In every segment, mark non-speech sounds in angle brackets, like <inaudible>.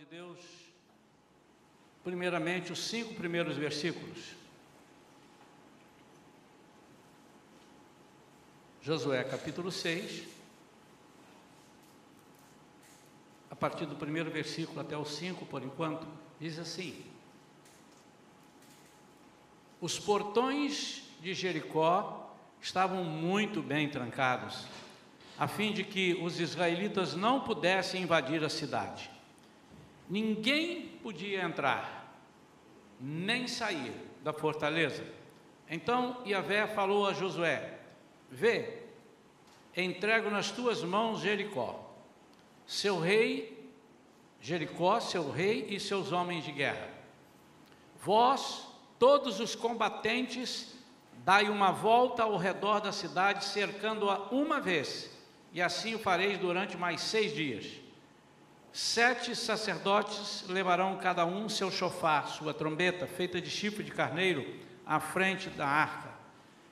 de Deus, primeiramente, os cinco primeiros versículos. Josué capítulo 6, a partir do primeiro versículo até o 5, por enquanto, diz assim: Os portões de Jericó estavam muito bem trancados, a fim de que os israelitas não pudessem invadir a cidade. Ninguém podia entrar, nem sair da fortaleza. Então Yahvé falou a Josué: Vê, entrego nas tuas mãos Jericó, seu rei, Jericó, seu rei e seus homens de guerra. Vós, todos os combatentes, dai uma volta ao redor da cidade, cercando-a uma vez, e assim o fareis durante mais seis dias. Sete sacerdotes levarão cada um seu chofar, sua trombeta, feita de chifre de carneiro, à frente da arca.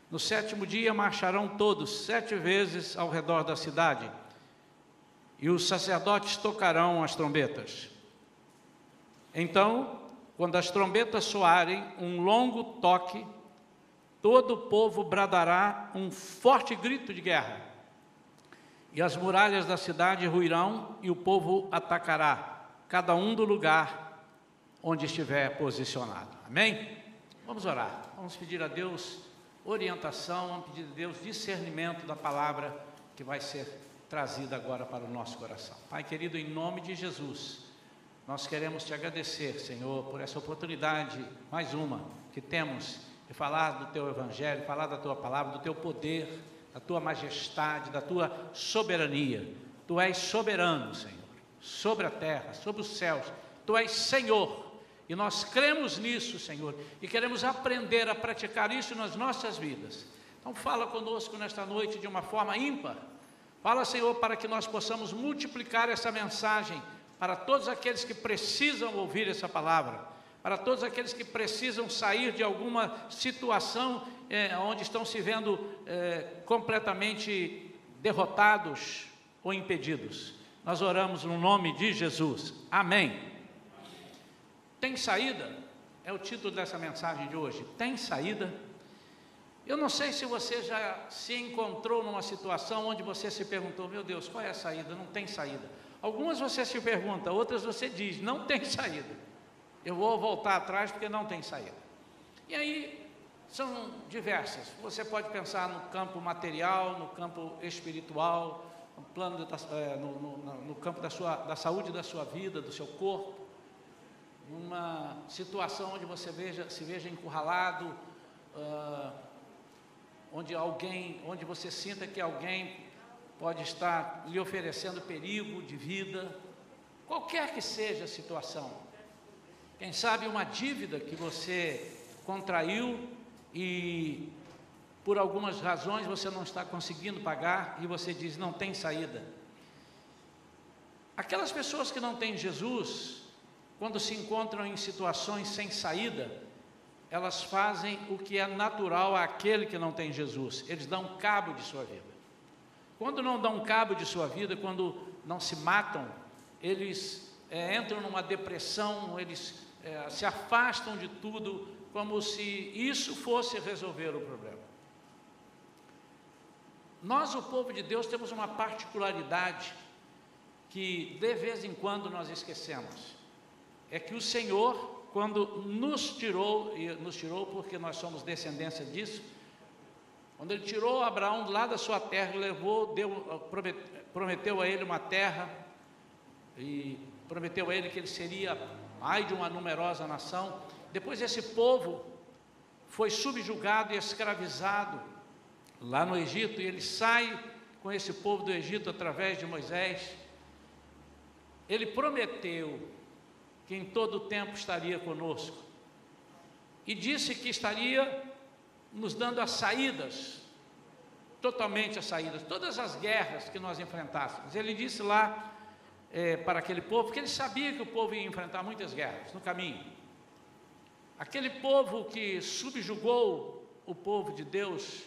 No sétimo dia marcharão todos sete vezes ao redor da cidade, e os sacerdotes tocarão as trombetas. Então, quando as trombetas soarem um longo toque, todo o povo bradará um forte grito de guerra e as muralhas da cidade ruirão e o povo atacará, cada um do lugar onde estiver posicionado. Amém? Vamos orar. Vamos pedir a Deus orientação, vamos pedir a Deus discernimento da palavra que vai ser trazida agora para o nosso coração. Pai querido, em nome de Jesus, nós queremos te agradecer, Senhor, por essa oportunidade, mais uma, que temos de falar do teu evangelho, falar da tua palavra, do teu poder da tua majestade, da tua soberania. Tu és soberano, Senhor, sobre a terra, sobre os céus. Tu és Senhor. E nós cremos nisso, Senhor, e queremos aprender a praticar isso nas nossas vidas. Então, fala conosco nesta noite de uma forma ímpar. Fala, Senhor, para que nós possamos multiplicar essa mensagem para todos aqueles que precisam ouvir essa palavra para todos aqueles que precisam sair de alguma situação é, onde estão se vendo é, completamente derrotados ou impedidos. Nós oramos no nome de Jesus. Amém. Tem saída? É o título dessa mensagem de hoje. Tem saída? Eu não sei se você já se encontrou numa situação onde você se perguntou: meu Deus, qual é a saída? Não tem saída. Algumas você se pergunta, outras você diz: não tem <laughs> saída. Eu vou voltar atrás porque não tem saída. E aí são diversas. Você pode pensar no campo material, no campo espiritual, no, plano é, no, no, no, campo da, sua, da saúde da sua vida, do seu corpo, numa situação onde você veja, se veja encurralado, uh, onde alguém, onde você sinta que alguém pode estar lhe oferecendo perigo de vida, qualquer que seja a situação, quem sabe uma dívida que você contraiu e por algumas razões você não está conseguindo pagar e você diz não tem saída. Aquelas pessoas que não têm Jesus, quando se encontram em situações sem saída, elas fazem o que é natural àquele que não tem Jesus, eles dão cabo de sua vida. Quando não dão cabo de sua vida, quando não se matam, eles é, entram numa depressão, eles é, se afastam de tudo como se isso fosse resolver o problema. Nós, o povo de Deus, temos uma particularidade que de vez em quando nós esquecemos. É que o Senhor, quando nos tirou, e nos tirou porque nós somos descendência disso, quando Ele tirou Abraão lá da sua terra levou, deu, prometeu a ele uma terra, e prometeu a ele que ele seria ai de uma numerosa nação. Depois esse povo foi subjugado e escravizado lá no Egito, e ele sai com esse povo do Egito através de Moisés. Ele prometeu que em todo o tempo estaria conosco, e disse que estaria nos dando as saídas, totalmente as saídas, todas as guerras que nós enfrentássemos. Ele disse lá é, para aquele povo, porque ele sabia que o povo ia enfrentar muitas guerras no caminho. Aquele povo que subjugou o povo de Deus,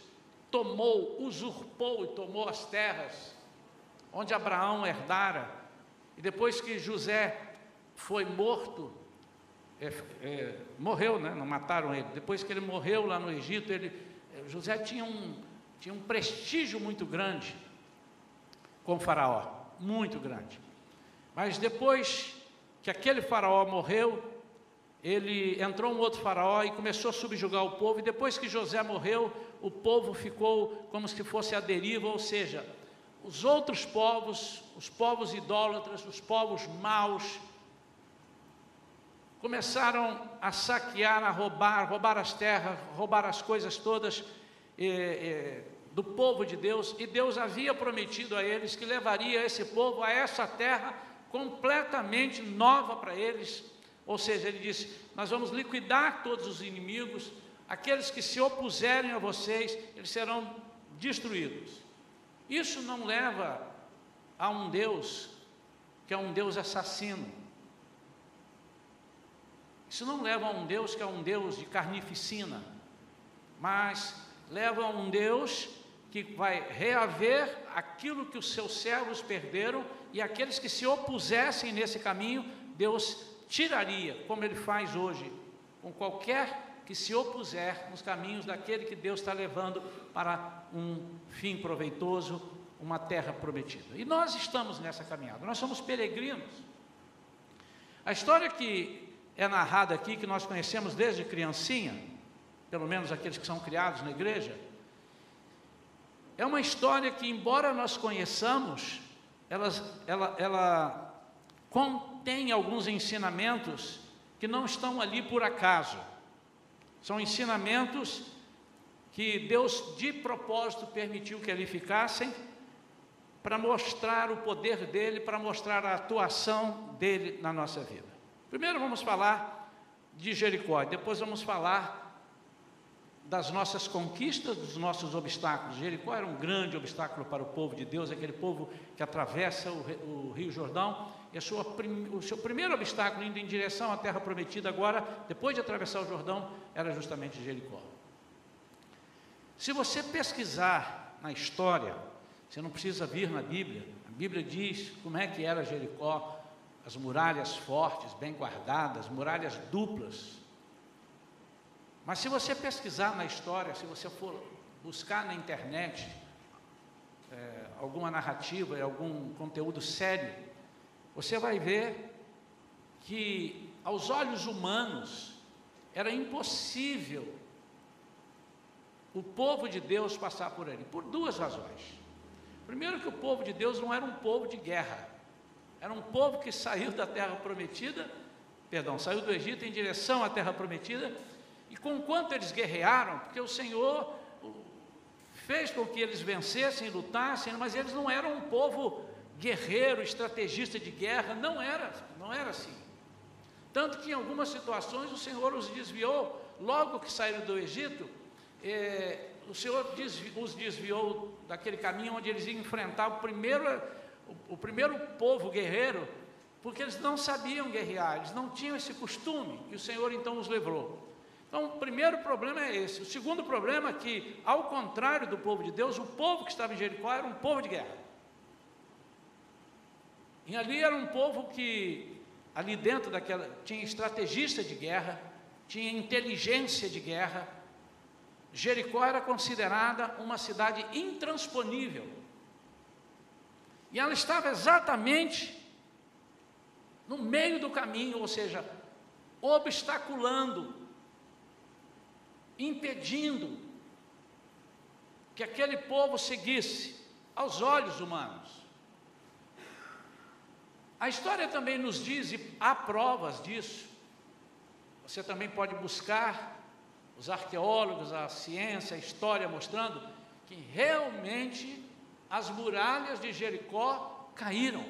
tomou, usurpou e tomou as terras onde Abraão herdara, e depois que José foi morto, é, é, morreu, né? não mataram ele. Depois que ele morreu lá no Egito, ele, é, José tinha um, tinha um prestígio muito grande com faraó, muito grande. Mas depois que aquele faraó morreu, ele entrou um outro faraó e começou a subjugar o povo, e depois que José morreu, o povo ficou como se fosse a deriva, ou seja, os outros povos, os povos idólatras, os povos maus, começaram a saquear, a roubar, roubar as terras, roubar as coisas todas eh, eh, do povo de Deus, e Deus havia prometido a eles que levaria esse povo a essa terra completamente nova para eles. Ou seja, ele disse: Nós vamos liquidar todos os inimigos, aqueles que se opuserem a vocês, eles serão destruídos. Isso não leva a um Deus que é um Deus assassino. Isso não leva a um Deus que é um Deus de carnificina, mas leva a um Deus que vai reaver aquilo que os seus servos perderam e aqueles que se opusessem nesse caminho, Deus tiraria, como ele faz hoje, com qualquer que se opuser nos caminhos daquele que Deus está levando para um fim proveitoso, uma terra prometida. E nós estamos nessa caminhada, nós somos peregrinos. A história que é narrada aqui, que nós conhecemos desde criancinha, pelo menos aqueles que são criados na igreja, é uma história que, embora nós conheçamos, ela, ela, ela contém alguns ensinamentos que não estão ali por acaso. São ensinamentos que Deus de propósito permitiu que ali ficassem para mostrar o poder dele, para mostrar a atuação dele na nossa vida. Primeiro vamos falar de Jericó, depois vamos falar das nossas conquistas, dos nossos obstáculos. Jericó era um grande obstáculo para o povo de Deus, aquele povo que atravessa o, o Rio Jordão, e o seu primeiro obstáculo indo em direção à terra prometida, agora, depois de atravessar o Jordão, era justamente Jericó. Se você pesquisar na história, você não precisa vir na Bíblia, a Bíblia diz como é que era Jericó, as muralhas fortes, bem guardadas, muralhas duplas, mas se você pesquisar na história, se você for buscar na internet é, alguma narrativa, algum conteúdo sério, você vai ver que aos olhos humanos era impossível o povo de Deus passar por ali, por duas razões. Primeiro que o povo de Deus não era um povo de guerra, era um povo que saiu da terra prometida, perdão, saiu do Egito em direção à terra prometida e com quanto eles guerrearam, porque o Senhor fez com que eles vencessem, lutassem, mas eles não eram um povo guerreiro, estrategista de guerra, não era, não era assim. Tanto que em algumas situações o Senhor os desviou, logo que saíram do Egito, eh, o Senhor os desviou daquele caminho onde eles iam enfrentar o primeiro, o, o primeiro povo guerreiro, porque eles não sabiam guerrear, eles não tinham esse costume, e o Senhor então os levou. Então, o primeiro problema é esse. O segundo problema é que, ao contrário do povo de Deus, o povo que estava em Jericó era um povo de guerra. E ali era um povo que, ali dentro daquela, tinha estrategista de guerra, tinha inteligência de guerra. Jericó era considerada uma cidade intransponível. E ela estava exatamente no meio do caminho, ou seja, obstaculando impedindo que aquele povo seguisse aos olhos humanos. A história também nos diz, e há provas disso, você também pode buscar os arqueólogos, a ciência, a história mostrando que realmente as muralhas de Jericó caíram.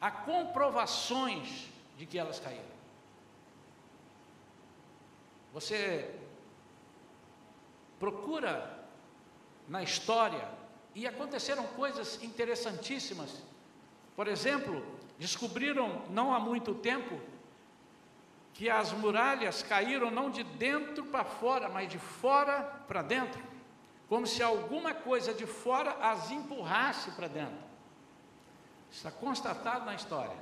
Há comprovações de que elas caíram. Você procura na história e aconteceram coisas interessantíssimas. Por exemplo, descobriram não há muito tempo que as muralhas caíram não de dentro para fora, mas de fora para dentro, como se alguma coisa de fora as empurrasse para dentro. Está constatado na história.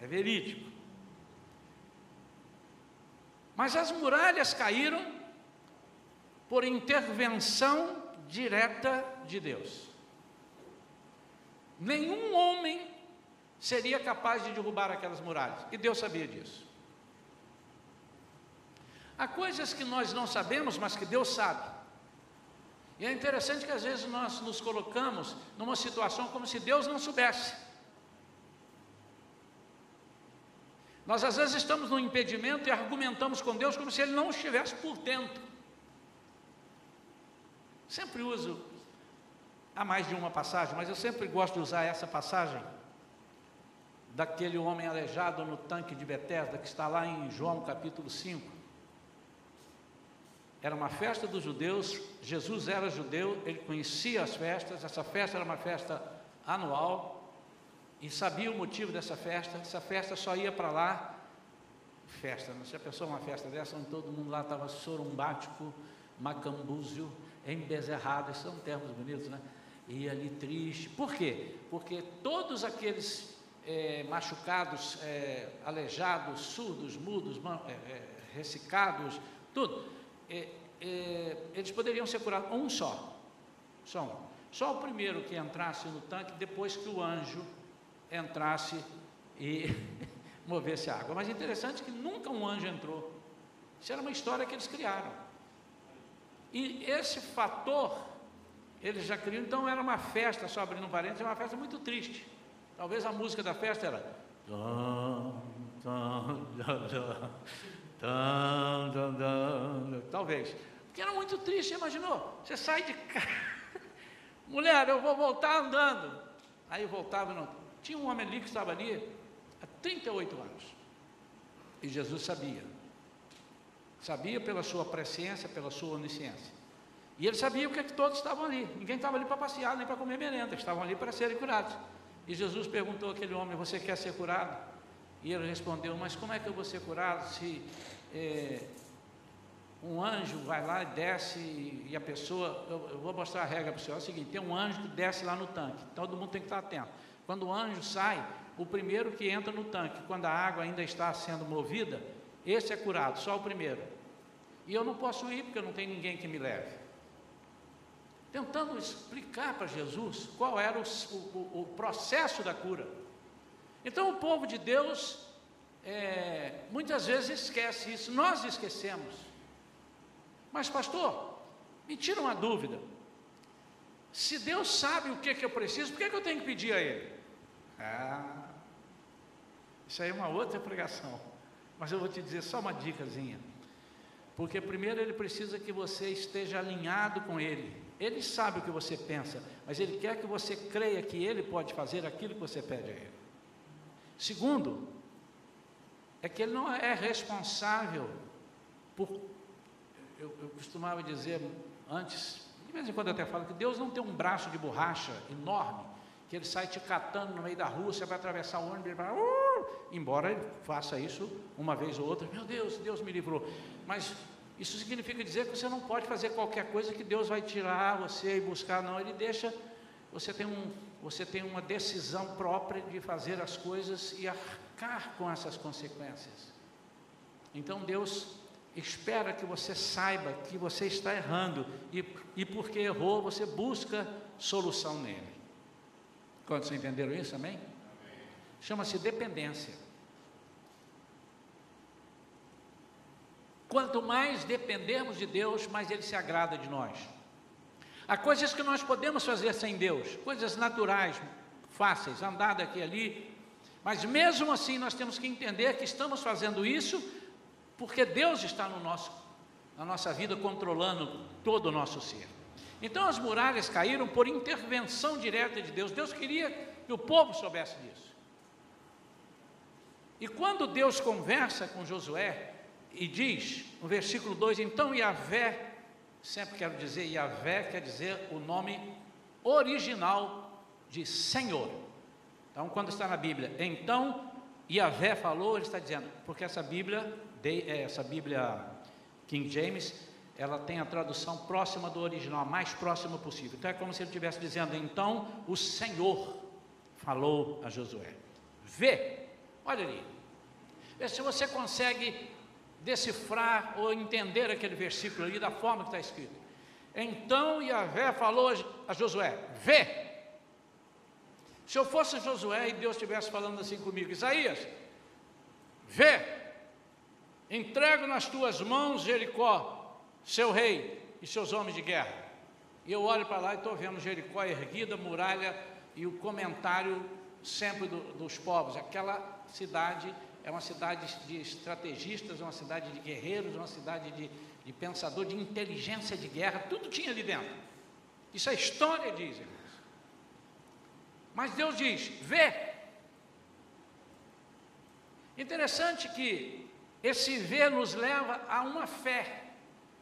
é verídico. Mas as muralhas caíram por intervenção direta de Deus. Nenhum homem seria capaz de derrubar aquelas muralhas, e Deus sabia disso. Há coisas que nós não sabemos, mas que Deus sabe. E é interessante que às vezes nós nos colocamos numa situação como se Deus não soubesse. Nós às vezes estamos no impedimento e argumentamos com Deus como se Ele não estivesse por dentro. Sempre uso, há mais de uma passagem, mas eu sempre gosto de usar essa passagem daquele homem aleijado no tanque de Betesda, que está lá em João capítulo 5. Era uma festa dos judeus, Jesus era judeu, ele conhecia as festas, essa festa era uma festa anual, e sabia o motivo dessa festa, essa festa só ia para lá, festa, não se a pessoa uma festa dessa, onde todo mundo lá estava sorumbático, macambúzio, embezerrado, esses são termos bonitos, né? E ali triste, por quê? Porque todos aqueles é, machucados, é, aleijados, surdos, mudos, é, é, ressecados, tudo, eles poderiam ser curados, um só, só um. Só o primeiro que entrasse no tanque, depois que o anjo entrasse e <laughs> movesse a água. Mas é interessante que nunca um anjo entrou. Isso era uma história que eles criaram. E esse fator, eles já criam, então era uma festa, só abrindo um parênteses, uma festa muito triste. Talvez a música da festa era. <laughs> Talvez. Porque era muito triste, imaginou? Você sai de casa. <laughs> Mulher, eu vou voltar andando. Aí voltava, não. Tinha um homem ali que estava ali há 38 anos. E Jesus sabia. Sabia pela sua presciência, pela sua onisciência. E ele sabia o que, é que todos estavam ali. Ninguém estava ali para passear, nem para comer merenda. Estavam ali para serem curados. E Jesus perguntou àquele homem: Você quer ser curado? E ele respondeu: Mas como é que eu vou ser curado se é, um anjo vai lá e desce e a pessoa. Eu, eu vou mostrar a regra para o senhor: é o seguinte, tem um anjo que desce lá no tanque, todo mundo tem que estar atento. Quando o anjo sai, o primeiro que entra no tanque, quando a água ainda está sendo movida, esse é curado, só o primeiro. E eu não posso ir porque não tenho ninguém que me leve. Tentando explicar para Jesus qual era o, o, o processo da cura. Então o povo de Deus é, muitas vezes esquece isso, nós esquecemos. Mas, pastor, me tira uma dúvida. Se Deus sabe o que, que eu preciso, por que, que eu tenho que pedir a Ele? Ah, isso aí é uma outra pregação. Mas eu vou te dizer só uma dicasinha. Porque primeiro ele precisa que você esteja alinhado com Ele. Ele sabe o que você pensa, mas Ele quer que você creia que Ele pode fazer aquilo que você pede a Ele. Segundo, é que ele não é responsável por. Eu, eu costumava dizer antes, de vez em quando eu até falo, que Deus não tem um braço de borracha enorme, que ele sai te catando no meio da rua, você vai atravessar o ônibus, ele vai, uh, embora ele faça isso uma vez ou outra, meu Deus, Deus me livrou. Mas isso significa dizer que você não pode fazer qualquer coisa que Deus vai tirar você e buscar, não, ele deixa, você tem um, você tem uma decisão própria de fazer as coisas e arcar com essas consequências. Então Deus espera que você saiba que você está errando e, e porque errou, você busca solução nele. Quantos entenderam isso? Amém? Chama-se dependência. Quanto mais dependermos de Deus, mais Ele se agrada de nós. Há coisas que nós podemos fazer sem Deus, coisas naturais, fáceis, andar daqui e ali, mas mesmo assim nós temos que entender que estamos fazendo isso porque Deus está no nosso, na nossa vida controlando todo o nosso ser. Então as muralhas caíram por intervenção direta de Deus. Deus queria que o povo soubesse disso. E quando Deus conversa com Josué e diz, no versículo 2: Então Yahvé Sempre quero dizer, Yahvé quer dizer o nome original de Senhor. Então, quando está na Bíblia, então Yahvé falou, ele está dizendo, porque essa Bíblia, é, essa Bíblia King James, ela tem a tradução próxima do original, a mais próxima possível. Então é como se ele estivesse dizendo, então o Senhor falou a Josué. Vê, Olha ali. Vê se você consegue decifrar ou entender aquele versículo ali da forma que está escrito. Então Yahvé falou a Josué: Vê. Se eu fosse Josué e Deus estivesse falando assim comigo, Isaías, vê, entrego nas tuas mãos Jericó, seu rei e seus homens de guerra. E eu olho para lá e estou vendo Jericó erguida, muralha e o comentário sempre do, dos povos. Aquela cidade é uma cidade de estrategistas, é uma cidade de guerreiros, é uma cidade de, de pensador, de inteligência de guerra, tudo tinha ali dentro. Isso a história diz, irmãos. Mas Deus diz: vê. Interessante que esse ver nos leva a uma fé.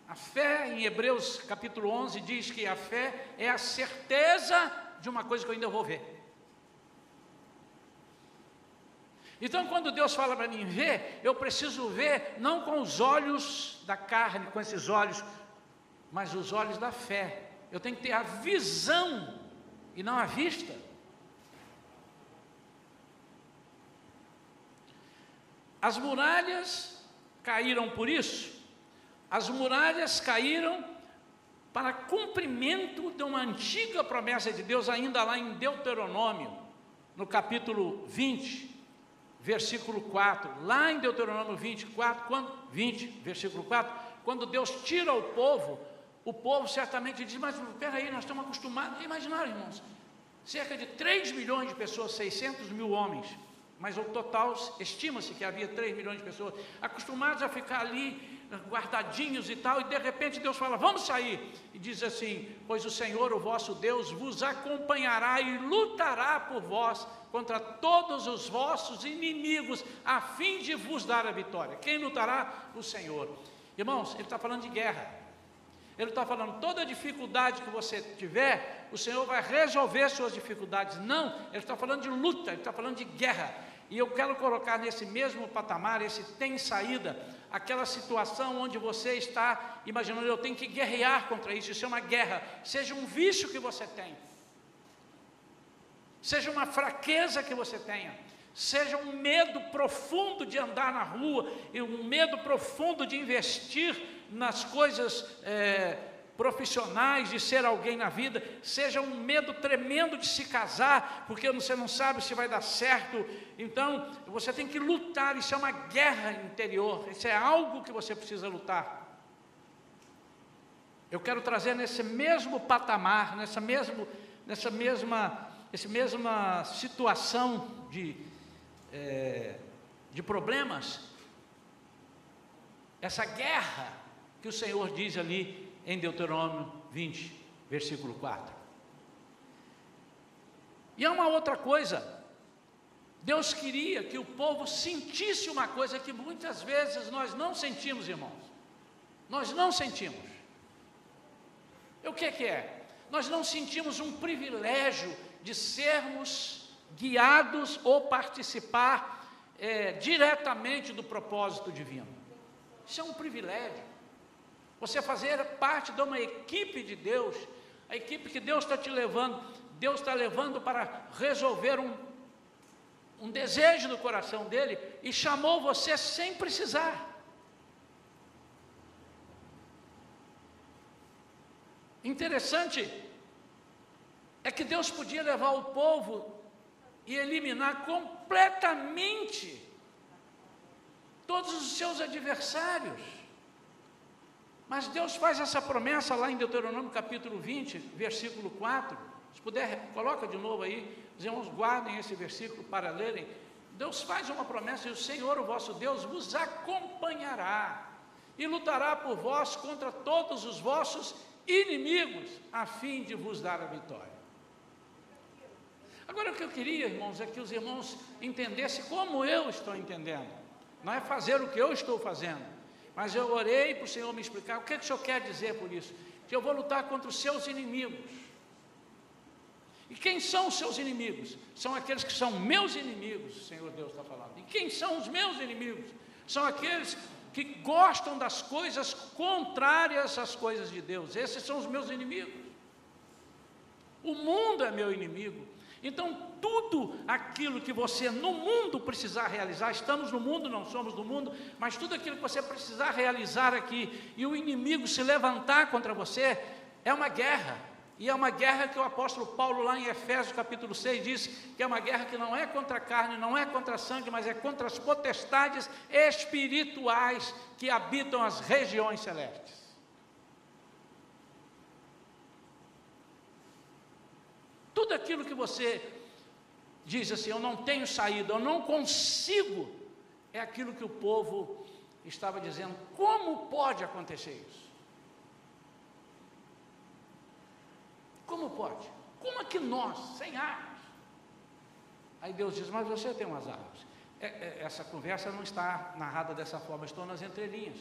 A fé, em Hebreus capítulo 11, diz que a fé é a certeza de uma coisa que eu ainda vou ver. Então, quando Deus fala para mim ver, eu preciso ver não com os olhos da carne, com esses olhos, mas os olhos da fé. Eu tenho que ter a visão e não a vista. As muralhas caíram por isso. As muralhas caíram para cumprimento de uma antiga promessa de Deus, ainda lá em Deuteronômio, no capítulo 20 versículo 4, lá em Deuteronômio 24, quando, 20, versículo 4, quando Deus tira o povo, o povo certamente diz, mas peraí, nós estamos acostumados, imaginaram irmãos, cerca de 3 milhões de pessoas, 600 mil homens, mas o total, estima-se que havia 3 milhões de pessoas, acostumados a ficar ali, guardadinhos e tal, e de repente Deus fala: Vamos sair. E diz assim: Pois o Senhor, o vosso Deus, vos acompanhará e lutará por vós contra todos os vossos inimigos, a fim de vos dar a vitória. Quem lutará? O Senhor. Irmãos, ele está falando de guerra. Ele está falando, toda dificuldade que você tiver, o Senhor vai resolver suas dificuldades. Não, ele está falando de luta, ele está falando de guerra. E eu quero colocar nesse mesmo patamar, esse tem saída, aquela situação onde você está imaginando, eu tenho que guerrear contra isso, isso é uma guerra, seja um vício que você tem, seja uma fraqueza que você tenha, seja um medo profundo de andar na rua, e um medo profundo de investir nas coisas é, profissionais, de ser alguém na vida, seja um medo tremendo de se casar, porque você não sabe se vai dar certo. Então, você tem que lutar, isso é uma guerra interior, isso é algo que você precisa lutar. Eu quero trazer nesse mesmo patamar, nessa, mesmo, nessa mesma, essa mesma situação de, é, de problemas, essa guerra que o Senhor diz ali em Deuteronômio 20, versículo 4. E há uma outra coisa. Deus queria que o povo sentisse uma coisa que muitas vezes nós não sentimos, irmãos. Nós não sentimos. E o que, que é? Nós não sentimos um privilégio de sermos guiados ou participar é, diretamente do propósito divino. Isso é um privilégio. Você fazer parte de uma equipe de Deus, a equipe que Deus está te levando, Deus está levando para resolver um, um desejo do coração dele e chamou você sem precisar. Interessante é que Deus podia levar o povo e eliminar completamente todos os seus adversários. Mas Deus faz essa promessa lá em Deuteronômio capítulo 20, versículo 4. Se puder, coloca de novo aí, os irmãos guardem esse versículo para lerem. Deus faz uma promessa e o Senhor, o vosso Deus, vos acompanhará e lutará por vós contra todos os vossos inimigos, a fim de vos dar a vitória. Agora o que eu queria, irmãos, é que os irmãos entendessem como eu estou entendendo. Não é fazer o que eu estou fazendo, mas eu orei para o Senhor me explicar o que, é que o Senhor quer dizer por isso. Que eu vou lutar contra os seus inimigos. E quem são os seus inimigos? São aqueles que são meus inimigos, o Senhor Deus está falando. E quem são os meus inimigos? São aqueles que gostam das coisas contrárias às coisas de Deus. Esses são os meus inimigos. O mundo é meu inimigo. Então, tudo aquilo que você no mundo precisar realizar, estamos no mundo, não somos do mundo, mas tudo aquilo que você precisar realizar aqui e o inimigo se levantar contra você, é uma guerra. E é uma guerra que o apóstolo Paulo, lá em Efésios capítulo 6, diz que é uma guerra que não é contra a carne, não é contra a sangue, mas é contra as potestades espirituais que habitam as regiões celestes. Tudo aquilo que você diz assim, eu não tenho saída, eu não consigo, é aquilo que o povo estava dizendo. Como pode acontecer isso? Como pode? Como é que nós, sem armas? Aí Deus diz, mas você tem umas armas. É, é, essa conversa não está narrada dessa forma, estou nas entrelinhas.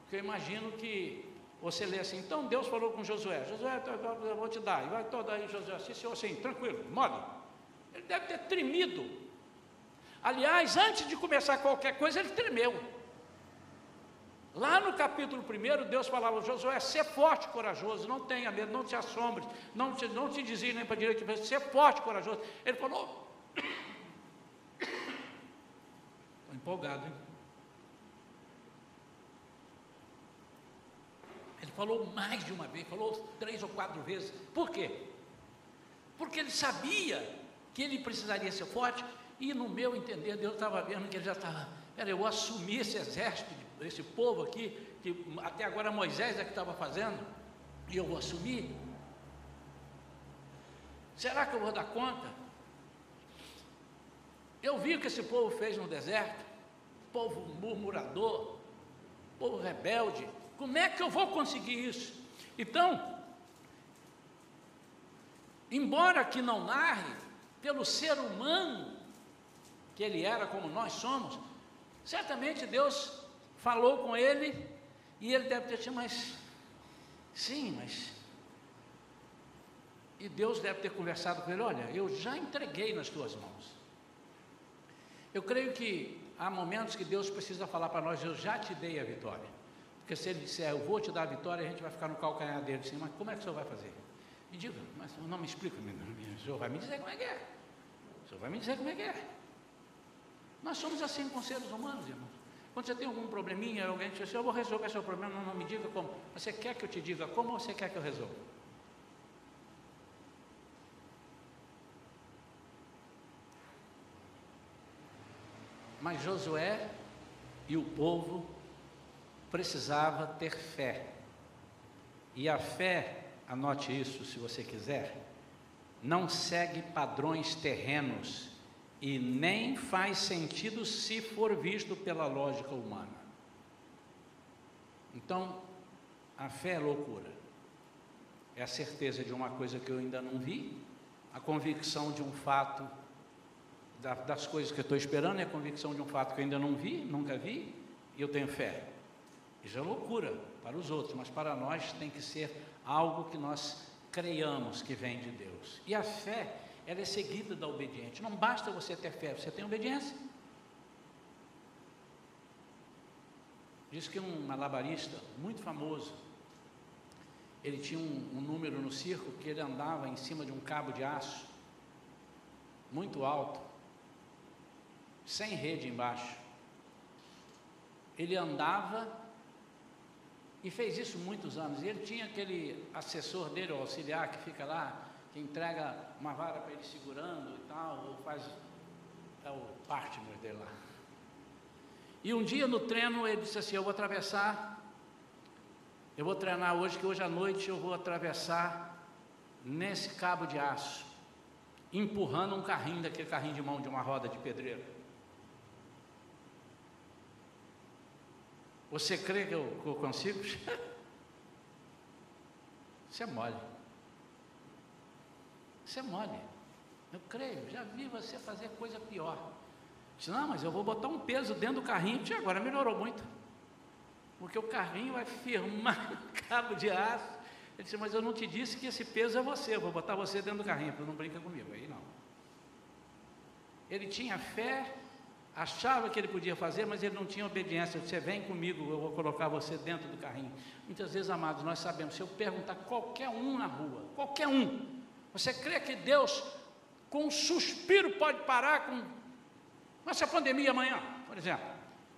Porque eu imagino que você lê assim, então Deus falou com Josué, Josué, eu vou te dar, e vai todo aí Josué, assim, senhor, assim, tranquilo, mole. Ele deve ter tremido. Aliás, antes de começar qualquer coisa, ele tremeu. Lá no capítulo 1, Deus falava, Josué, ser forte e corajoso, não tenha medo, não te assombres, não te, não te desvie nem para a direita, ser forte e corajoso. Ele falou, <coughs> empolgado, hein? Falou mais de uma vez, falou três ou quatro vezes. Por quê? Porque ele sabia que ele precisaria ser forte, e no meu entender, Deus estava vendo que ele já estava, peraí, eu vou assumir esse exército, esse povo aqui, que até agora Moisés é que estava fazendo, e eu vou assumir. Será que eu vou dar conta? Eu vi o que esse povo fez no deserto, povo murmurador, povo rebelde, como é que eu vou conseguir isso? Então, embora que não narre, pelo ser humano que ele era como nós somos, certamente Deus falou com ele e ele deve ter dito, mas sim, mas e Deus deve ter conversado com ele: Olha, eu já entreguei nas tuas mãos. Eu creio que há momentos que Deus precisa falar para nós: Eu já te dei a vitória. Porque se ele disser, eu vou te dar a vitória, a gente vai ficar no calcanhar dele assim, mas como é que o senhor vai fazer? Me diga, mas não me explica, o senhor vai me dizer como é que é. O senhor vai me dizer como é que é. Nós somos assim com seres humanos, irmãos. Quando você tem algum probleminha, alguém diz assim, eu vou resolver seu problema, não, não me diga como. Você quer que eu te diga como ou você quer que eu resolva? Mas Josué e o povo precisava ter fé. E a fé, anote isso se você quiser, não segue padrões terrenos e nem faz sentido se for visto pela lógica humana. Então, a fé é loucura. É a certeza de uma coisa que eu ainda não vi, a convicção de um fato das coisas que eu estou esperando, é a convicção de um fato que eu ainda não vi, nunca vi, e eu tenho fé. Isso é loucura para os outros, mas para nós tem que ser algo que nós creiamos que vem de Deus. E a fé, ela é seguida da obediência. Não basta você ter fé, você tem obediência. Diz que um malabarista muito famoso, ele tinha um, um número no circo que ele andava em cima de um cabo de aço, muito alto, sem rede embaixo. Ele andava e fez isso muitos anos. E ele tinha aquele assessor dele, o auxiliar, que fica lá, que entrega uma vara para ele segurando e tal, ou faz é o partner dele lá. E um dia no treino ele disse assim: Eu vou atravessar, eu vou treinar hoje, que hoje à noite eu vou atravessar nesse cabo de aço, empurrando um carrinho, daquele carrinho de mão de uma roda de pedreiro. Você crê que eu, que eu consigo? <laughs> Isso é mole. Isso é mole. Eu creio, já vi você fazer coisa pior. Disse, não, mas eu vou botar um peso dentro do carrinho. Disse, agora melhorou muito. Porque o carrinho vai firmar <laughs> cabo de aço. Ele disse, mas eu não te disse que esse peso é você, eu vou botar você dentro do carrinho, não brinca comigo. Aí não. Ele tinha fé achava que ele podia fazer, mas ele não tinha obediência. Você vem comigo, eu vou colocar você dentro do carrinho. Muitas vezes, amados, nós sabemos, se eu perguntar qualquer um na rua, qualquer um, você crê que Deus com um suspiro pode parar com essa pandemia amanhã, por exemplo.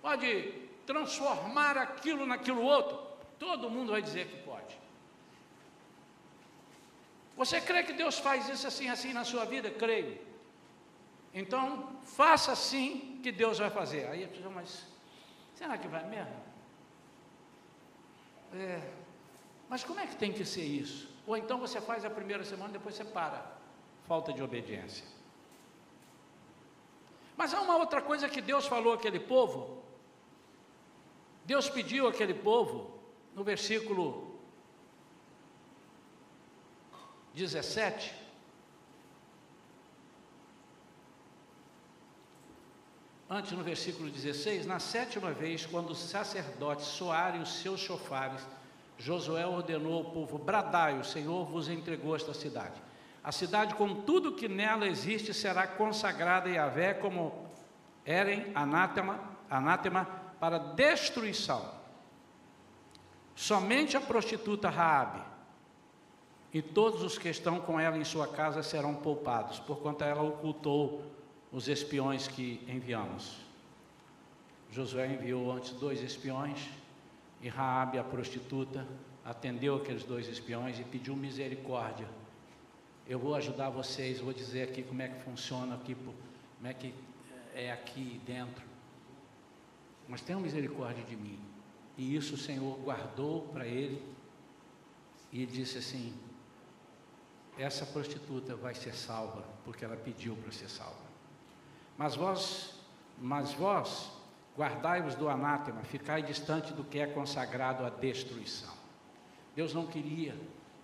Pode transformar aquilo naquilo outro. Todo mundo vai dizer que pode. Você crê que Deus faz isso assim, assim na sua vida? Creio. Então, faça assim que Deus vai fazer. Aí a pessoa, mas será que vai mesmo? É, mas como é que tem que ser isso? Ou então você faz a primeira semana, depois você para. Falta de obediência. Mas há uma outra coisa que Deus falou àquele povo. Deus pediu àquele povo, no versículo 17, antes no versículo 16, na sétima vez, quando os sacerdotes soarem os seus chofares, Josué ordenou ao povo: Bradai, o Senhor vos entregou esta cidade. A cidade, com tudo que nela existe, será consagrada a Yahvé como erem anátema, anátema para destruição. Somente a prostituta Raabe e todos os que estão com ela em sua casa serão poupados, porquanto ela ocultou os espiões que enviamos. Josué enviou antes dois espiões e Raabe, a prostituta, atendeu aqueles dois espiões e pediu misericórdia. Eu vou ajudar vocês, vou dizer aqui como é que funciona aqui, como é que é aqui dentro. Mas tenham misericórdia de mim. E isso o Senhor guardou para ele. E ele disse assim: essa prostituta vai ser salva, porque ela pediu para ser salva. Mas vós, mas vós, guardai-vos do anátema, ficai distante do que é consagrado à destruição. Deus não queria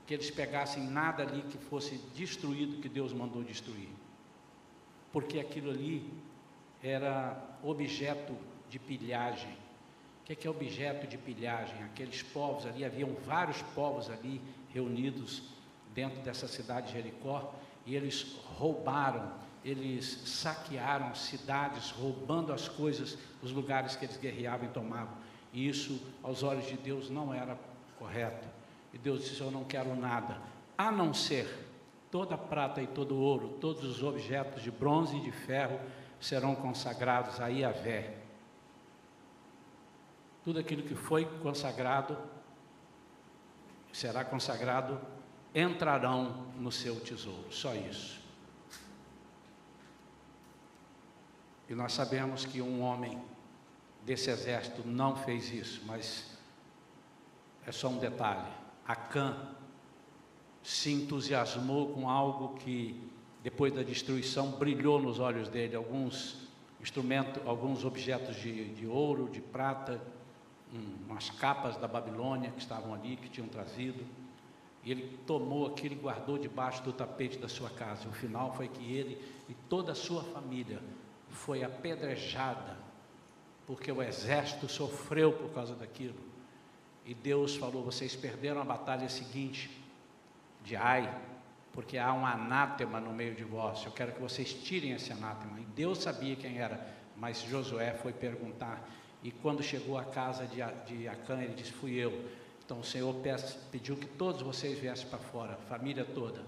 que eles pegassem nada ali que fosse destruído, que Deus mandou destruir. Porque aquilo ali era objeto de pilhagem. O que é, é objeto de pilhagem? Aqueles povos ali, haviam vários povos ali reunidos dentro dessa cidade de Jericó, e eles roubaram, eles saquearam cidades, roubando as coisas, os lugares que eles guerreavam e tomavam. E isso, aos olhos de Deus, não era correto. E Deus disse: Eu não quero nada, a não ser toda a prata e todo o ouro, todos os objetos de bronze e de ferro serão consagrados a Iavé. Tudo aquilo que foi consagrado será consagrado entrarão no seu tesouro. Só isso. E nós sabemos que um homem desse exército não fez isso, mas é só um detalhe. Acã se entusiasmou com algo que depois da destruição brilhou nos olhos dele, alguns instrumentos, alguns objetos de, de ouro, de prata, umas capas da Babilônia que estavam ali, que tinham trazido. E ele tomou aquilo e guardou debaixo do tapete da sua casa. O final foi que ele e toda a sua família foi apedrejada, porque o exército sofreu por causa daquilo. E Deus falou: vocês perderam a batalha seguinte de Ai, porque há um anátema no meio de vós. Eu quero que vocês tirem esse anátema. E Deus sabia quem era, mas Josué foi perguntar. E quando chegou à casa de, de Acã, ele disse: Fui eu. Então o Senhor pediu que todos vocês viessem para fora, família toda.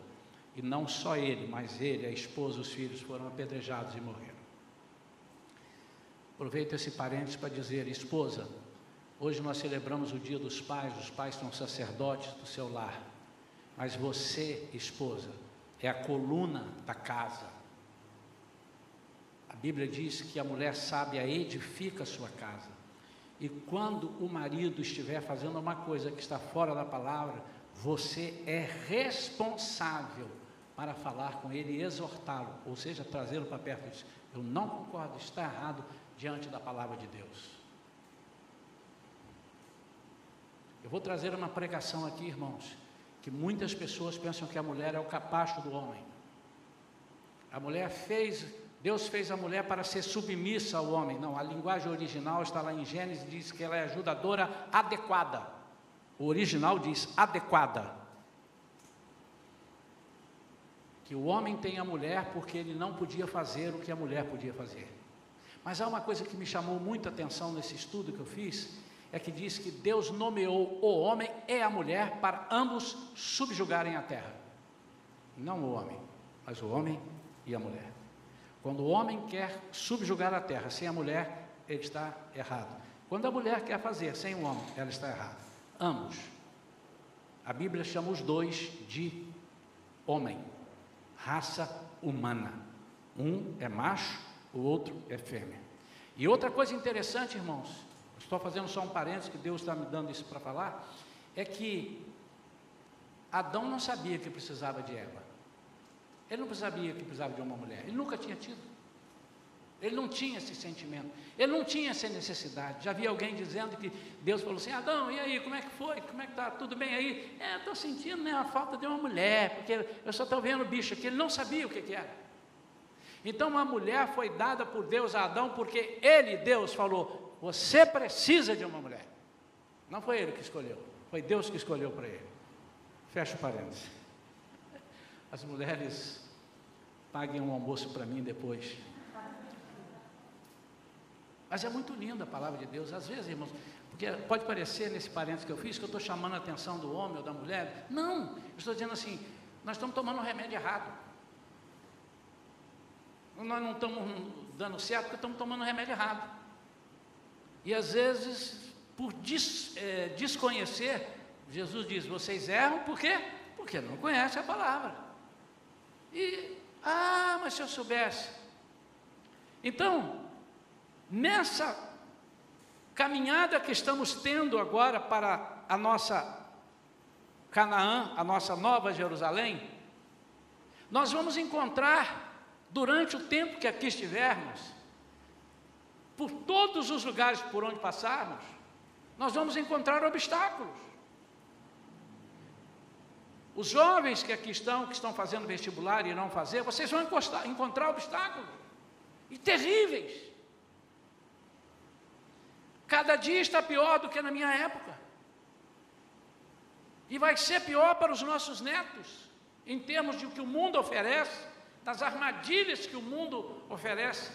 E não só ele, mas ele, a esposa, os filhos foram apedrejados e morreram. Aproveito esse parênteses para dizer, esposa, hoje nós celebramos o dia dos pais, os pais são sacerdotes do seu lar. Mas você, esposa, é a coluna da casa. A Bíblia diz que a mulher sábia edifica a sua casa. E quando o marido estiver fazendo uma coisa que está fora da palavra, você é responsável para falar com ele e exortá-lo, ou seja, trazê-lo para perto e dizer, eu não concordo, está errado diante da palavra de Deus. Eu vou trazer uma pregação aqui, irmãos, que muitas pessoas pensam que a mulher é o capacho do homem. A mulher fez Deus fez a mulher para ser submissa ao homem. Não, a linguagem original está lá em Gênesis, diz que ela é ajudadora adequada. O original diz adequada. Que o homem tem a mulher porque ele não podia fazer o que a mulher podia fazer. Mas há uma coisa que me chamou muita atenção nesse estudo que eu fiz, é que diz que Deus nomeou o homem e a mulher para ambos subjugarem a terra. Não o homem, mas o homem e a mulher. Quando o homem quer subjugar a terra sem a mulher, ele está errado. Quando a mulher quer fazer sem o homem, ela está errada. Ambos. A Bíblia chama os dois de homem, raça humana. Um é macho, o outro é fêmea. E outra coisa interessante, irmãos, estou fazendo só um parênteses que Deus está me dando isso para falar, é que Adão não sabia que precisava de Eva. Ele não sabia que precisava de uma mulher. Ele nunca tinha tido. Ele não tinha esse sentimento. Ele não tinha essa necessidade. Já havia alguém dizendo que Deus falou assim: Adão, e aí, como é que foi? Como é que está? Tudo bem aí? É, estou sentindo né, a falta de uma mulher, porque eu só estou vendo o bicho aqui. Ele não sabia o que, que era. Então, a mulher foi dada por Deus a Adão, porque ele, Deus, falou: Você precisa de uma mulher. Não foi ele que escolheu, foi Deus que escolheu para ele. Fecha o parênteses. As mulheres paguem um almoço para mim depois. Mas é muito linda a palavra de Deus. Às vezes, irmãos, porque pode parecer nesse parênteses que eu fiz que eu estou chamando a atenção do homem ou da mulher. Não, eu estou dizendo assim: nós estamos tomando um remédio errado. Nós não estamos dando certo porque estamos tomando remédio errado. E às vezes, por des, é, desconhecer, Jesus diz: vocês erram por quê? Porque não conhecem a palavra. E, ah, mas se eu soubesse. Então, Nessa caminhada que estamos tendo agora para a nossa Canaã, a nossa nova Jerusalém, nós vamos encontrar, durante o tempo que aqui estivermos, por todos os lugares por onde passarmos, nós vamos encontrar obstáculos. Os jovens que aqui estão, que estão fazendo vestibular e irão fazer, vocês vão encontrar obstáculos, e terríveis. Cada dia está pior do que na minha época. E vai ser pior para os nossos netos, em termos de o que o mundo oferece, das armadilhas que o mundo oferece.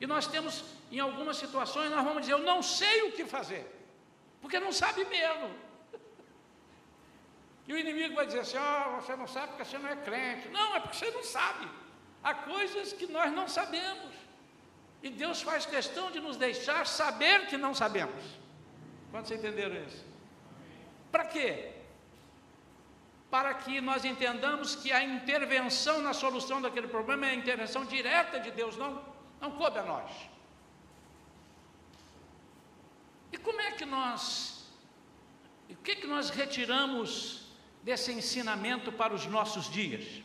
E nós temos, em algumas situações, nós vamos dizer, eu não sei o que fazer, porque não sabe mesmo. E o inimigo vai dizer assim, oh, você não sabe porque você não é crente. Não, é porque você não sabe. Há coisas que nós não sabemos. E Deus faz questão de nos deixar saber que não sabemos. Quantos entenderam isso? Para quê? Para que nós entendamos que a intervenção na solução daquele problema é a intervenção direta de Deus, não, não coube a nós. E como é que nós, o que, que nós retiramos desse ensinamento para os nossos dias?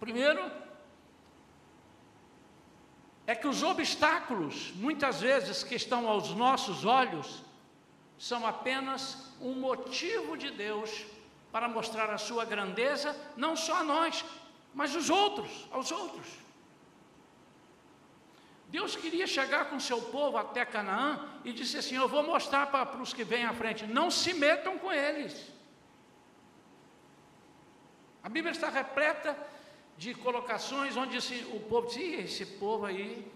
Primeiro, é que os obstáculos, muitas vezes que estão aos nossos olhos, são apenas um motivo de Deus para mostrar a sua grandeza, não só a nós, mas os outros, aos outros. Deus queria chegar com seu povo até Canaã e disse assim: Eu vou mostrar para, os que vêm à frente, não se metam com eles. A Bíblia está repleta de colocações onde esse, o povo diz, esse povo aí,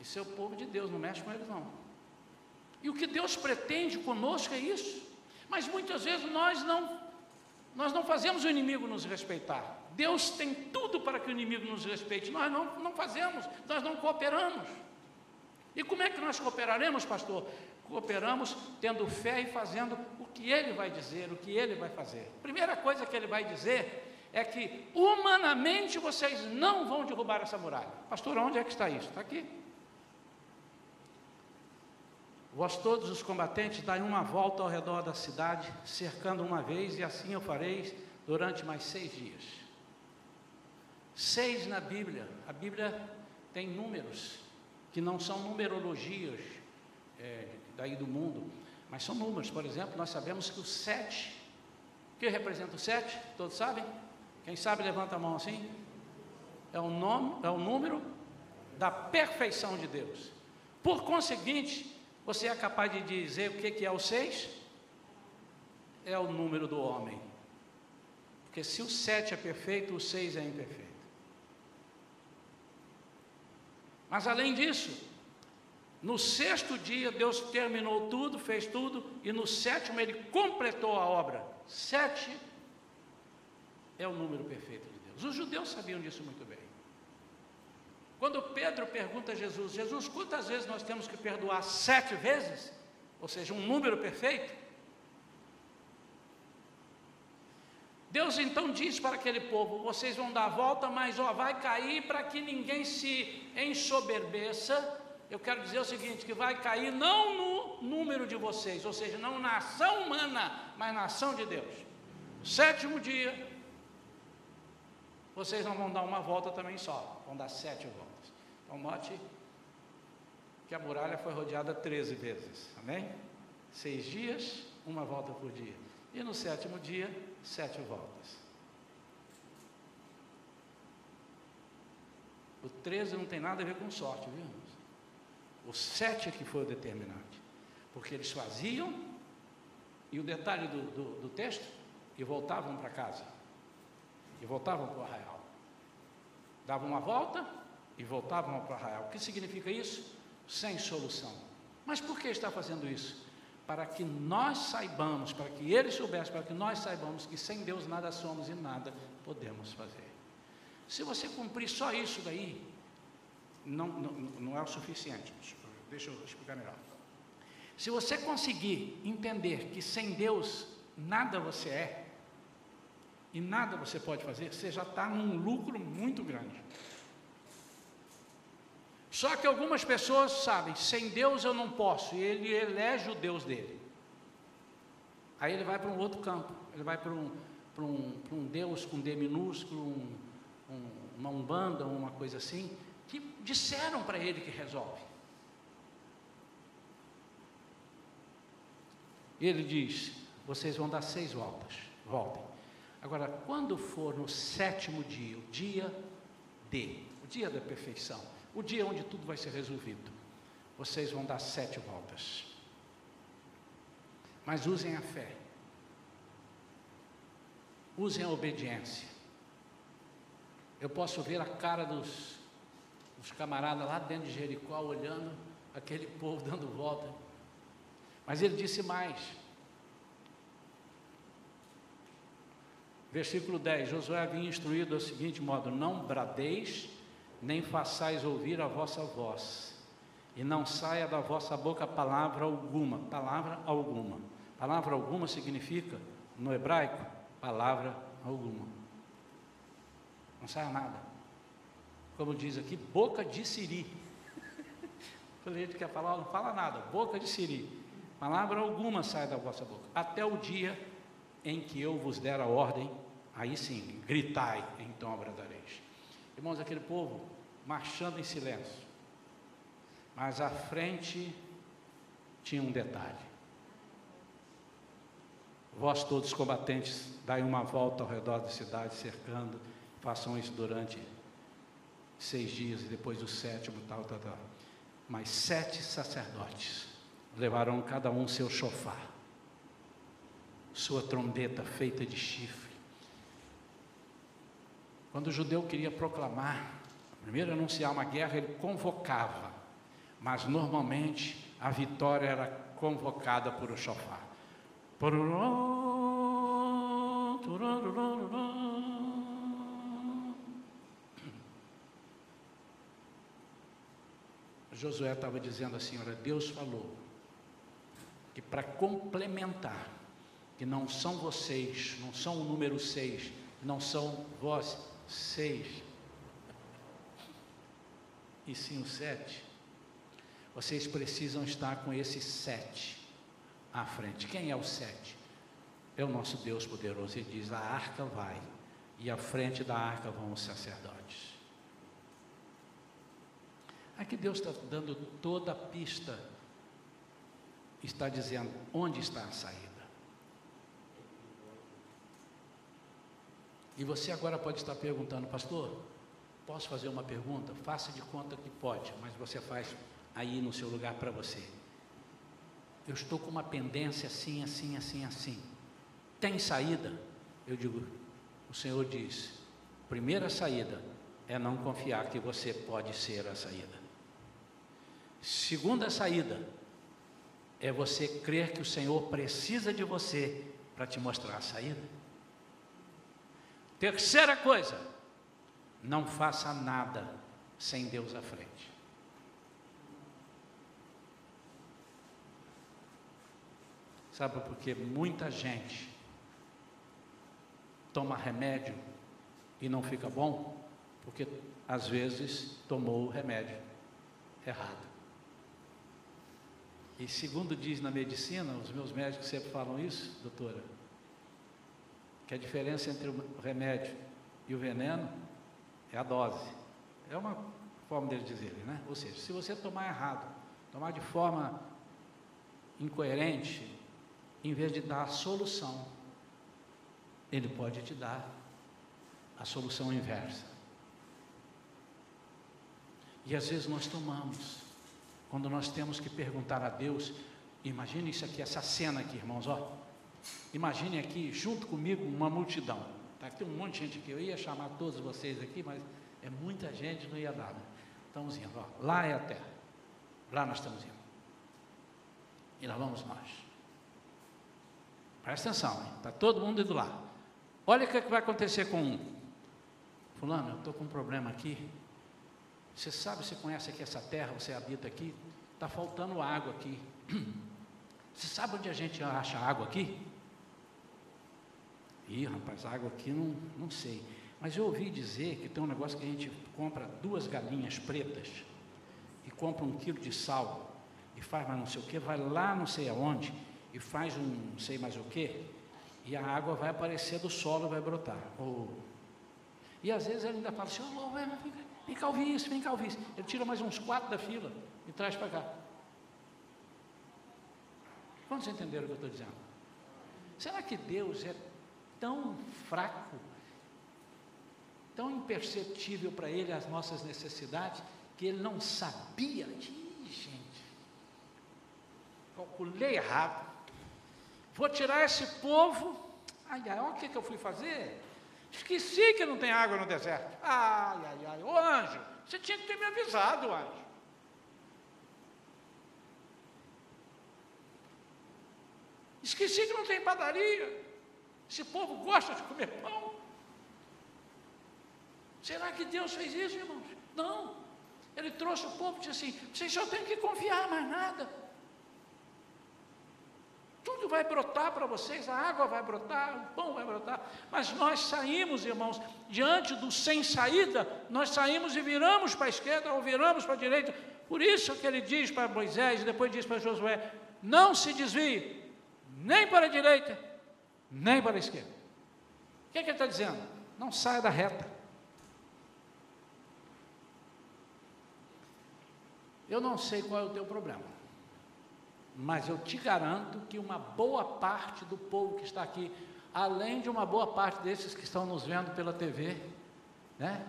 esse é o povo de Deus, não mexe com eles não. E o que Deus pretende conosco é isso. Mas muitas vezes nós não, nós não fazemos o inimigo nos respeitar. Deus tem tudo para que o inimigo nos respeite. Nós não, não fazemos, nós não cooperamos. E como é que nós cooperaremos, pastor? Cooperamos tendo fé e fazendo o que ele vai dizer, o que ele vai fazer. Primeira coisa que ele vai dizer é que humanamente vocês não vão derrubar essa muralha. Pastor, onde é que está isso? Está aqui. Vós todos os combatentes dai uma volta ao redor da cidade, cercando uma vez, e assim eu farei durante mais seis dias. Seis na Bíblia. A Bíblia tem números que não são numerologias é, daí do mundo, mas são números. Por exemplo, nós sabemos que o sete, o que representa o sete? Todos sabem? Quem sabe levanta a mão assim. É o nome, é o número da perfeição de Deus. Por conseguinte, você é capaz de dizer o que é o seis? É o número do homem. Porque se o sete é perfeito, o seis é imperfeito. Mas além disso, no sexto dia Deus terminou tudo, fez tudo, e no sétimo ele completou a obra. Sete é o número perfeito de Deus. Os judeus sabiam disso muito bem. Quando Pedro pergunta a Jesus: Jesus, quantas vezes nós temos que perdoar? Sete vezes? Ou seja, um número perfeito? Deus então diz para aquele povo: vocês vão dar a volta, mas ó, vai cair para que ninguém se ensoberbeça. Eu quero dizer o seguinte: que vai cair não no número de vocês, ou seja, não na ação humana, mas na ação de Deus. Sétimo dia, vocês não vão dar uma volta também só, vão dar sete voltas. Então, note que a muralha foi rodeada 13 vezes, amém? Seis dias, uma volta por dia. E no sétimo dia, sete voltas. O 13 não tem nada a ver com sorte, viu? O sete é que foi o determinante. Porque eles faziam, e o detalhe do, do, do texto, e voltavam para casa. E voltavam para o arraial. Davam uma volta e voltavam para arraial. O que significa isso? Sem solução. Mas por que está fazendo isso? para que nós saibamos, para que ele soubesse, para que nós saibamos que sem Deus nada somos e nada podemos fazer. Se você cumprir só isso daí, não, não, não é o suficiente. Deixa eu explicar melhor. Se você conseguir entender que sem Deus nada você é, e nada você pode fazer, você já está num lucro muito grande. Só que algumas pessoas sabem, sem Deus eu não posso, e ele elege o Deus dele. Aí ele vai para um outro campo, ele vai para um, para um, para um Deus com D minúsculo, um, um, uma umbanda, uma coisa assim, que disseram para ele que resolve. Ele diz: vocês vão dar seis voltas, voltem. Agora, quando for no sétimo dia, o dia D, o dia da perfeição, o dia onde tudo vai ser resolvido. Vocês vão dar sete voltas. Mas usem a fé. Usem a obediência. Eu posso ver a cara dos, dos camaradas lá dentro de Jericó olhando aquele <laughs> povo dando volta. Mas ele disse mais. Versículo 10: Josué havia instruído ao seguinte modo: Não bradeis nem façais ouvir a vossa voz, e não saia da vossa boca palavra alguma, palavra alguma. Palavra alguma significa, no hebraico, palavra alguma. Não saia nada. Como diz aqui, boca de siri. <laughs> Quando a gente quer falar, não fala nada, boca de siri. Palavra alguma sai da vossa boca, até o dia em que eu vos der a ordem, aí sim, gritai, então abradareis. Irmãos, aquele povo marchando em silêncio. Mas à frente tinha um detalhe. Vós todos combatentes, dai uma volta ao redor da cidade, cercando, façam isso durante seis dias e depois o sétimo, tal, tal, tal. Mas sete sacerdotes levarão cada um seu chofar, sua trombeta feita de chifre. Quando o judeu queria proclamar Primeiro anunciar uma guerra, ele convocava, mas normalmente a vitória era convocada por o chofar. <clears throat> Josué estava dizendo assim: olha, Deus falou que para complementar, que não são vocês, não são o número seis, não são vós seis, e sim o sete, vocês precisam estar com esse sete à frente. Quem é o sete? É o nosso Deus poderoso. Ele diz: a arca vai, e à frente da arca vão os sacerdotes. Aqui Deus está dando toda a pista, está dizendo onde está a saída. E você agora pode estar perguntando, pastor, Posso fazer uma pergunta? Faça de conta que pode, mas você faz aí no seu lugar para você. Eu estou com uma pendência assim, assim, assim, assim. Tem saída? Eu digo, o Senhor diz: primeira saída é não confiar que você pode ser a saída. Segunda saída é você crer que o Senhor precisa de você para te mostrar a saída. Terceira coisa, Não faça nada sem Deus à frente. Sabe por que muita gente toma remédio e não fica bom? Porque às vezes tomou o remédio errado. E segundo diz na medicina, os meus médicos sempre falam isso, doutora, que a diferença entre o remédio e o veneno é a dose. É uma forma deles dizerem, né? Ou seja, se você tomar errado, tomar de forma incoerente, em vez de dar a solução, ele pode te dar a solução inversa. E às vezes nós tomamos, quando nós temos que perguntar a Deus, imagine isso aqui, essa cena aqui, irmãos, ó. Imagine aqui, junto comigo, uma multidão. Tá? Tem um monte de gente aqui. Eu ia chamar todos vocês aqui, mas é muita gente, não ia dar. Né? Estamos indo, ó. Lá é a terra. Lá nós estamos indo. E lá vamos nós. Presta atenção, está todo mundo indo lá. Olha o que, é que vai acontecer com um. Fulano, eu estou com um problema aqui. Você sabe, você conhece aqui essa terra, você habita aqui, está faltando água aqui. <clears throat> Você sabe onde a gente acha água aqui? Ih, rapaz, água aqui não, não sei. Mas eu ouvi dizer que tem um negócio que a gente compra duas galinhas pretas e compra um quilo de sal e faz mais não sei o que, vai lá não sei aonde e faz um não sei mais o que, e a água vai aparecer do solo, vai brotar. E às vezes ele ainda fala assim, oh, vem cá ouvir isso, vem cá ouvir isso. Ele tira mais uns quatro da fila e traz para cá. Quantos entenderam o que eu estou dizendo? Será que Deus é tão fraco, tão imperceptível para Ele as nossas necessidades, que Ele não sabia? Ih, gente, calculei errado. Vou tirar esse povo. Ai, ai, olha o que, que eu fui fazer. Esqueci que não tem água no deserto. Ai, ai, ai. Ô anjo, você tinha que ter me avisado, anjo. Esqueci que não tem padaria. Esse povo gosta de comer pão. Será que Deus fez isso, irmãos? Não. Ele trouxe o povo e disse assim: vocês só têm que confiar, mais nada. Tudo vai brotar para vocês, a água vai brotar, o pão vai brotar. Mas nós saímos, irmãos, diante do sem saída, nós saímos e viramos para a esquerda ou viramos para a direita. Por isso que ele diz para Moisés e depois diz para Josué: não se desvie, nem para a direita, nem para a esquerda. O que, é que ele está dizendo? Não saia da reta. Eu não sei qual é o teu problema, mas eu te garanto que uma boa parte do povo que está aqui, além de uma boa parte desses que estão nos vendo pela TV, né?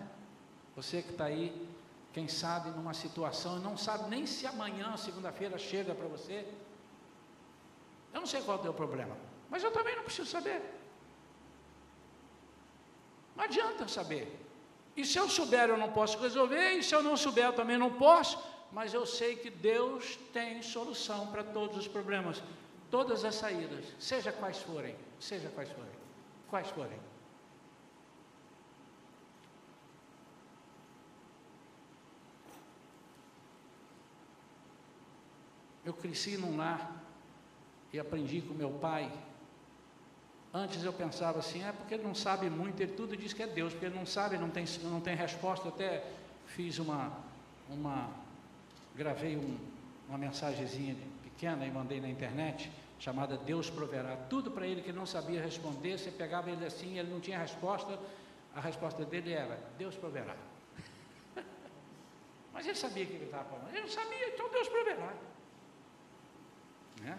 Você que está aí, quem sabe numa situação não sabe nem se amanhã, segunda-feira, chega para você. Eu não sei qual é o teu problema, mas eu também não preciso saber. Não adianta saber. E se eu souber, eu não posso resolver, e se eu não souber, eu também não posso, mas eu sei que Deus tem solução para todos os problemas, todas as saídas, seja quais forem, seja quais forem, quais forem. Eu cresci num lar e aprendi com meu pai. Antes eu pensava assim, é porque ele não sabe muito, ele tudo diz que é Deus, porque ele não sabe, não tem, não tem resposta. Até fiz uma, uma gravei um, uma mensagenzinha pequena e mandei na internet, chamada Deus proverá. Tudo para ele que não sabia responder, você pegava ele assim, ele não tinha resposta, a resposta dele era, Deus proverá. <laughs> Mas ele sabia que ele estava falando. Ele não sabia, então Deus proverá. Né?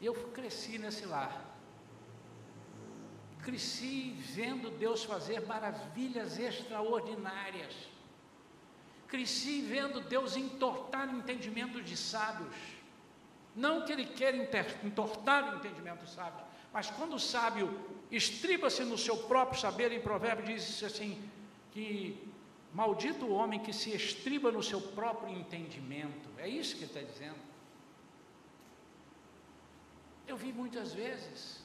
Eu cresci nesse lar. Cresci vendo Deus fazer maravilhas extraordinárias. Cresci vendo Deus entortar o entendimento de sábios. Não que Ele queira entortar o entendimento dos sábios, mas quando o sábio estriba-se no seu próprio saber, em provérbio diz assim, que maldito o homem que se estriba no seu próprio entendimento. É isso que ele está dizendo. Eu vi muitas vezes.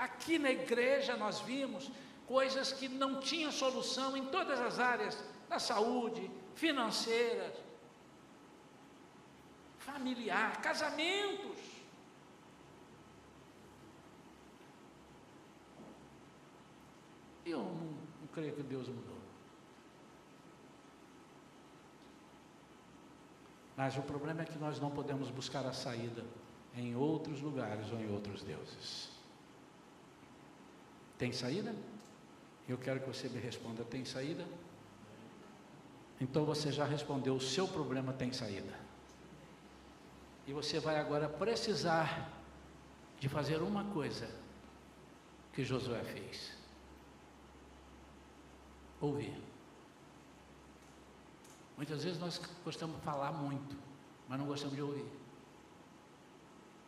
Aqui na igreja nós vimos coisas que não tinham solução em todas as áreas, da saúde, financeiras, familiar, casamentos. Eu não, não creio que Deus mudou. Mas o problema é que nós não podemos buscar a saída em outros lugares ou em outros deuses. Tem saída? Eu quero que você me responda: tem saída? Então você já respondeu: o seu problema tem saída. E você vai agora precisar de fazer uma coisa que Josué fez: ouvir. Muitas vezes nós gostamos de falar muito, mas não gostamos de ouvir.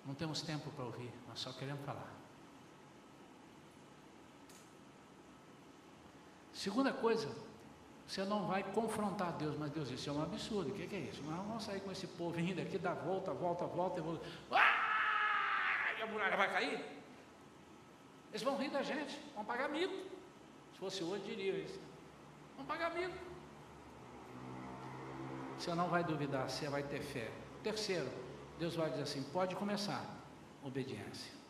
Não temos tempo para ouvir, nós só queremos falar. Segunda coisa, você não vai confrontar Deus, mas Deus, isso é um absurdo, o que, que é isso? Nós vamos sair com esse povo vindo aqui, dá volta, volta, volta, e volta. Ah! A muralha vai cair? Eles vão rir da gente, vão pagar mico. Se fosse hoje, diria isso. Vão pagar mico. Você não vai duvidar, você vai ter fé. Terceiro, Deus vai dizer assim: pode começar, obediência.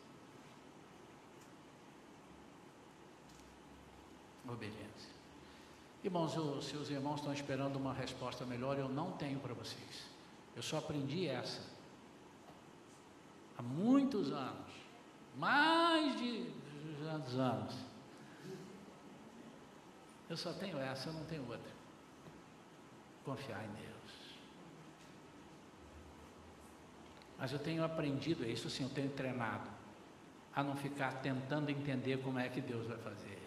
Obediência. Irmãos, eu, se os irmãos estão esperando uma resposta melhor, eu não tenho para vocês. Eu só aprendi essa há muitos anos, mais de 200 anos. Eu só tenho essa, eu não tenho outra. Confiar em Deus. Mas eu tenho aprendido, isso sim, eu tenho treinado, a não ficar tentando entender como é que Deus vai fazer.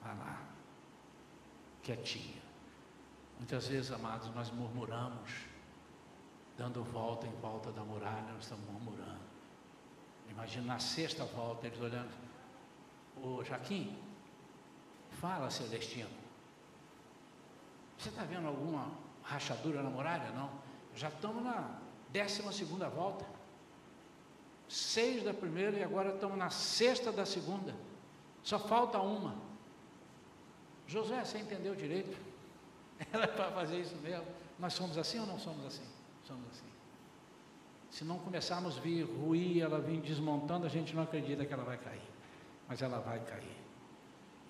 Vai lá, quietinha. Muitas vezes, amados, nós murmuramos, dando volta em volta da muralha, nós estamos murmurando. Imagina na sexta volta, eles olhando, ô Jaquim, fala, Celestino. Você está vendo alguma rachadura na muralha? Não. Já estamos na décima segunda volta. Seis da primeira e agora estamos na sexta da segunda. Só falta uma. Josué, você entendeu direito? <laughs> Era para fazer isso mesmo. Nós somos assim ou não somos assim? Somos assim. Se não começarmos a vir ruir, ela vir desmontando, a gente não acredita que ela vai cair. Mas ela vai cair.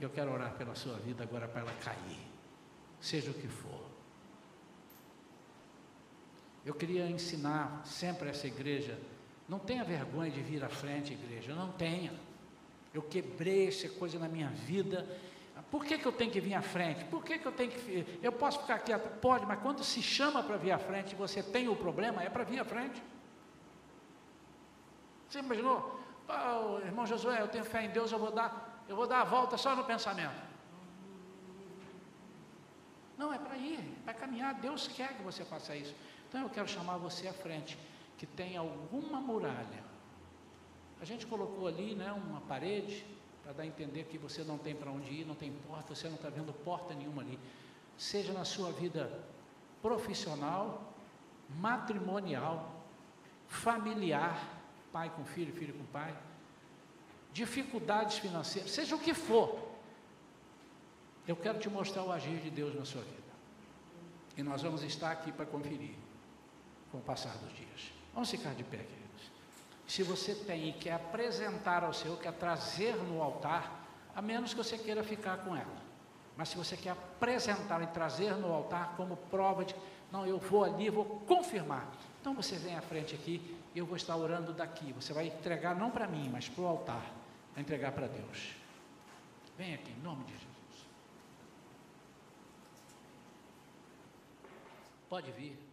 Eu quero orar pela sua vida agora para ela cair. Seja o que for. Eu queria ensinar sempre essa igreja. Não tenha vergonha de vir à frente, igreja. Não tenha. Eu quebrei essa coisa na minha vida por que, que eu tenho que vir à frente? Por que, que eu tenho que. Eu posso ficar aqui? Pode, mas quando se chama para vir à frente, você tem o problema, é para vir à frente. Você imaginou? Oh, irmão Josué, eu tenho fé em Deus, eu vou dar, eu vou dar a volta só no pensamento. Não, é para ir, é para caminhar. Deus quer que você faça isso. Então eu quero chamar você à frente, que tem alguma muralha. A gente colocou ali né, uma parede, para dar a entender que você não tem para onde ir, não tem porta, você não está vendo porta nenhuma ali. Seja na sua vida profissional, matrimonial, familiar, pai com filho, filho com pai, dificuldades financeiras, seja o que for, eu quero te mostrar o agir de Deus na sua vida. E nós vamos estar aqui para conferir com o passar dos dias. Vamos ficar de pé, querido. Se você tem e quer apresentar ao Senhor, quer trazer no altar, a menos que você queira ficar com ela. Mas se você quer apresentar e trazer no altar como prova de, não, eu vou ali, vou confirmar. Então você vem à frente aqui, eu vou estar orando daqui. Você vai entregar não para mim, mas para o altar. Vai entregar para Deus. Vem aqui, em nome de Jesus. Pode vir.